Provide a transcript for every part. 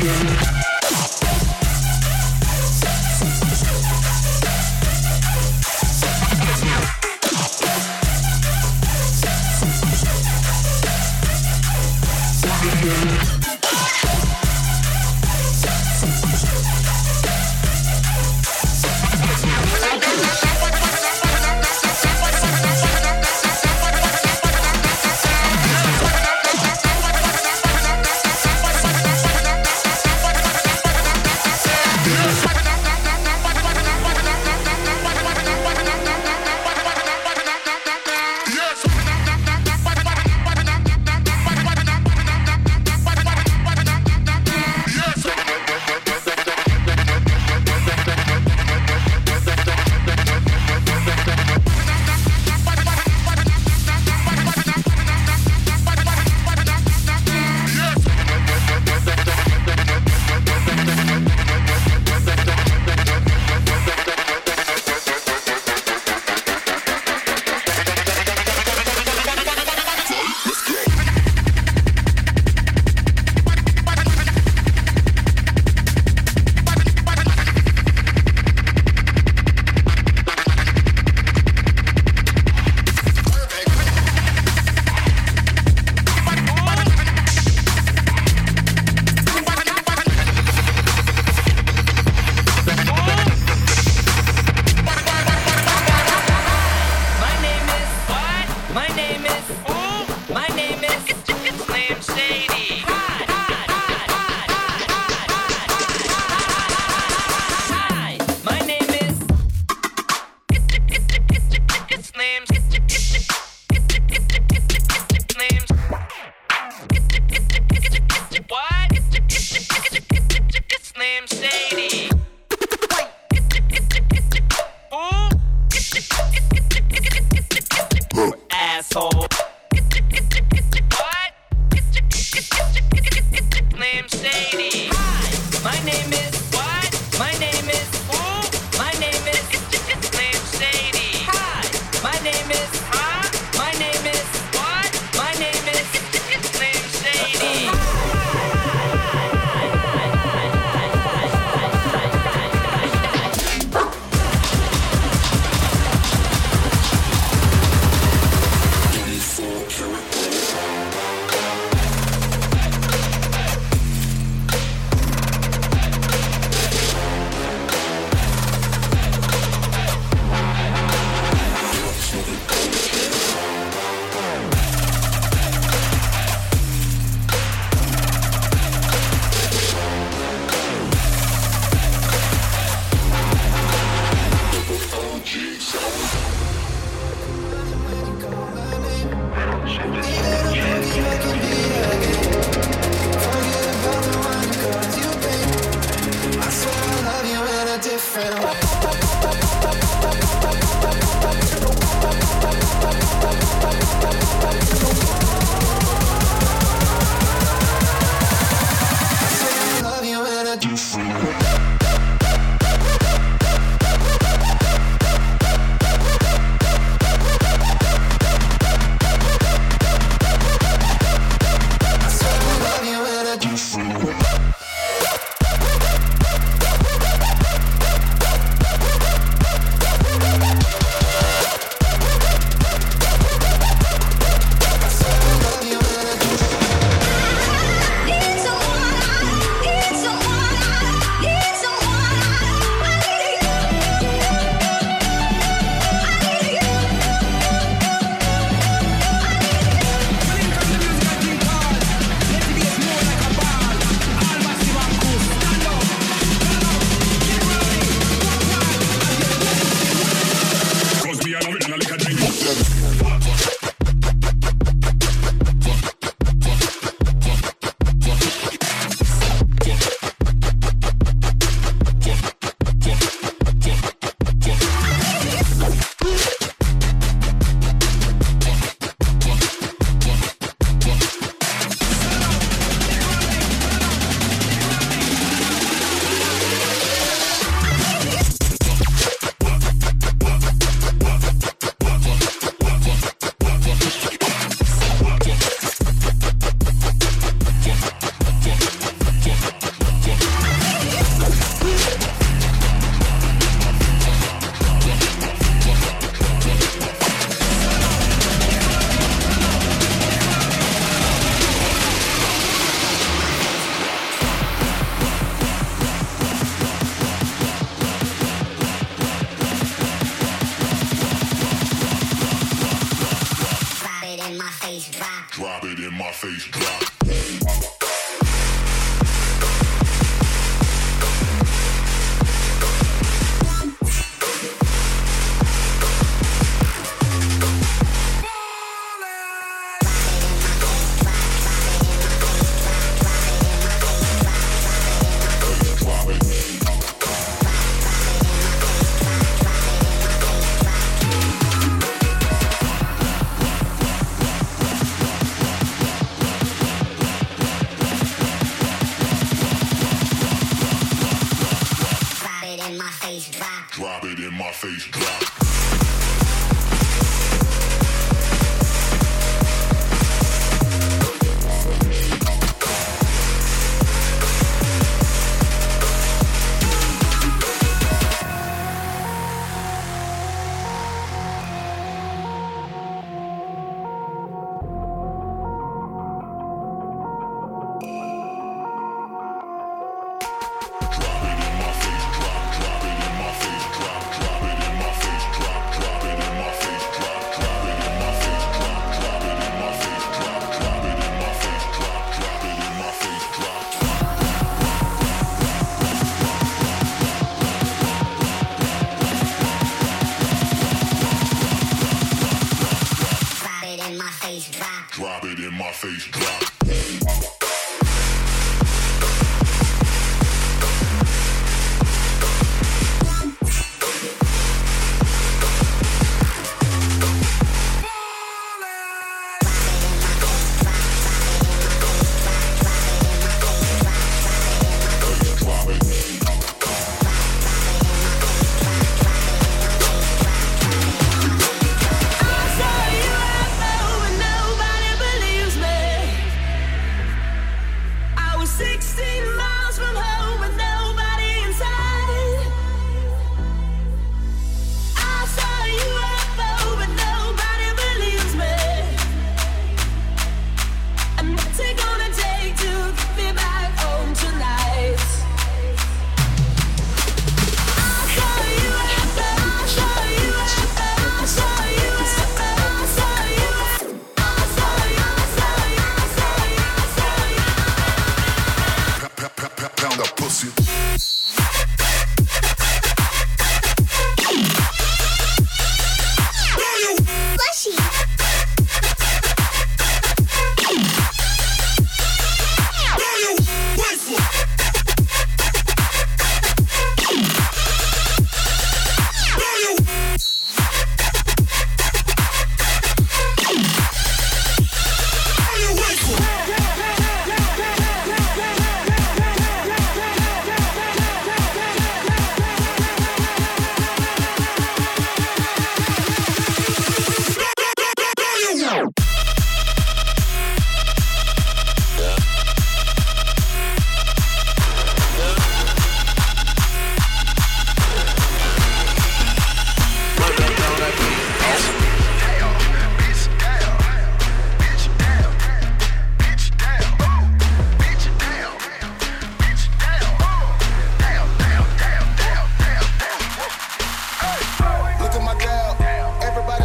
begin. in my face, drop. Drop it in my face, drop.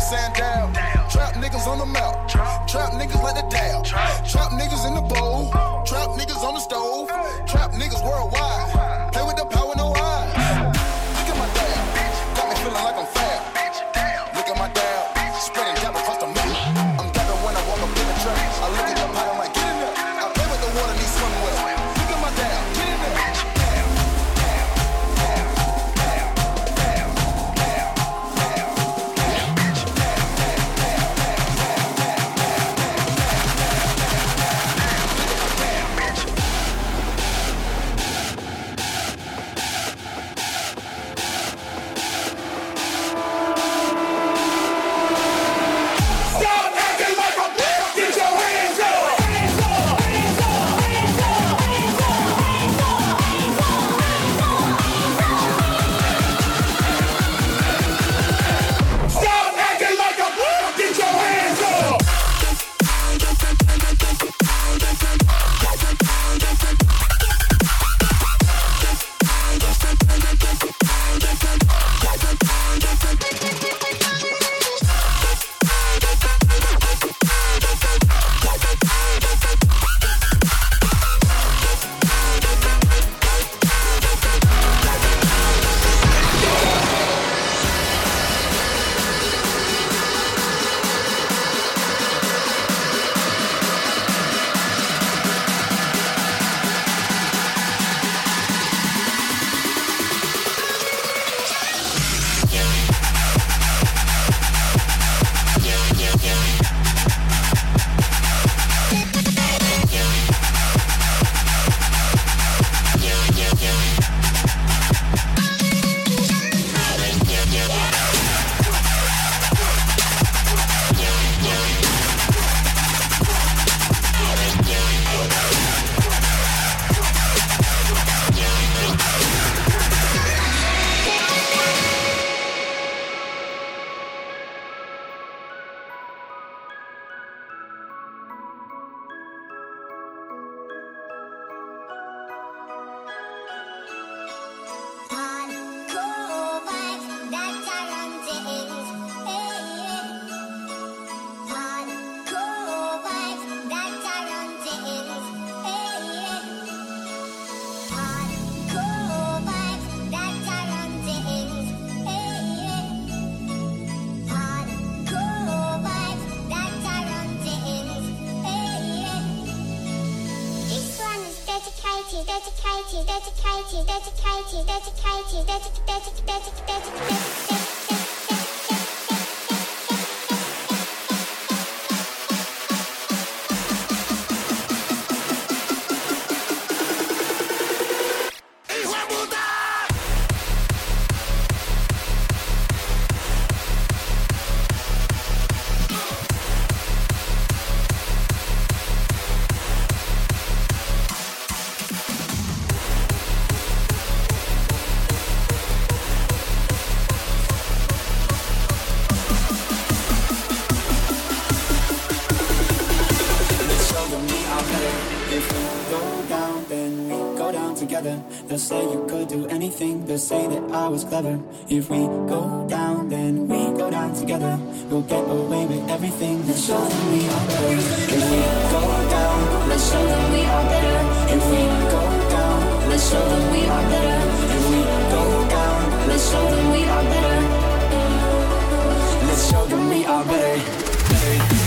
Sandow. Trap niggas on the mouth. Trap niggas like the dab. Trap niggas in the bowl. Trap niggas on the stove. Trap niggas worldwide. Clever. If we go down, then we go down together. We'll get away with everything. Let's show them we are better. If we go down, let's show them we are better. If we go down, let's show them we are better. If we go down, let's show them we are better. Let's show them we are better. I've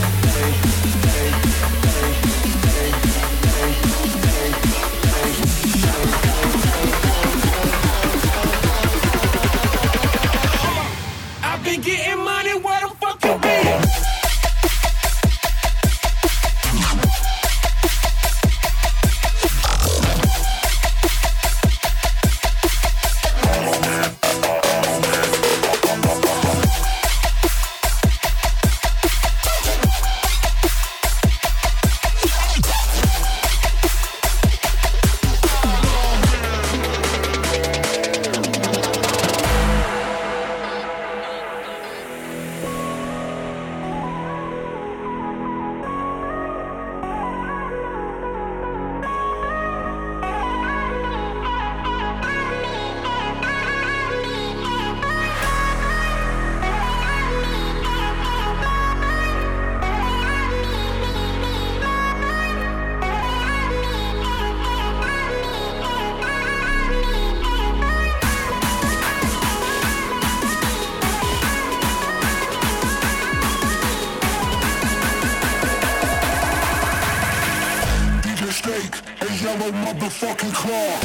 yellow motherfucking claw.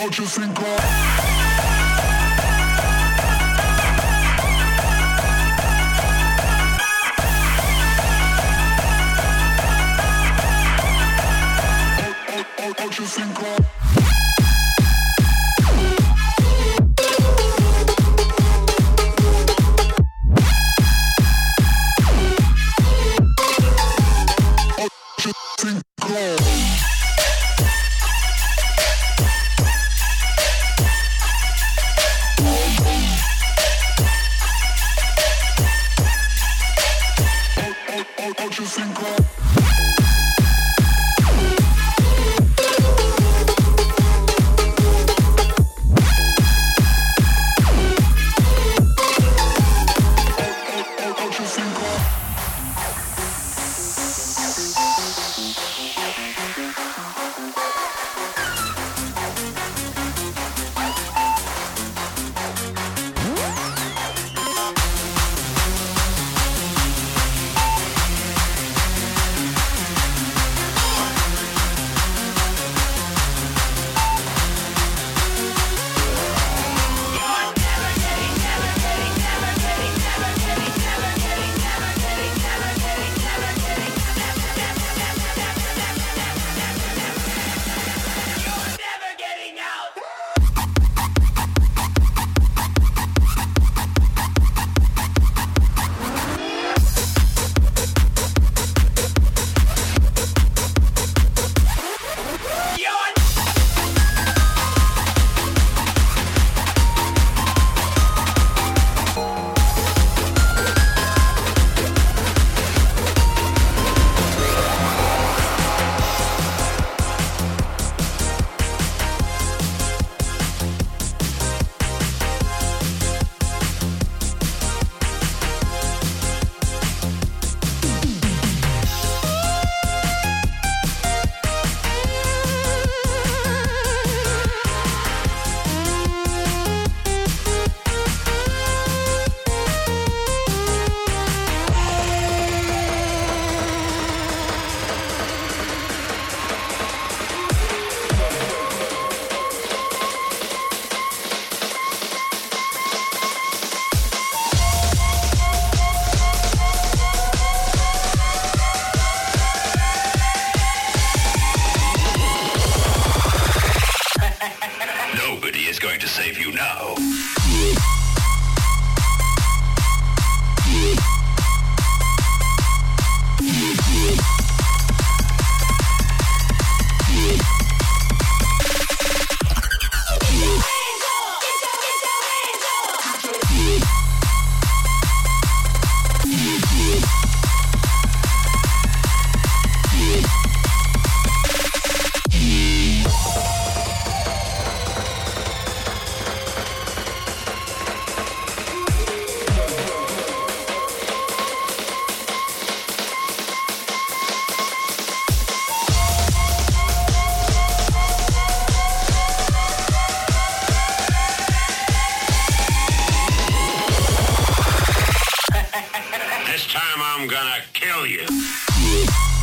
I'll just think I'll just think just This time I'm gonna kill you.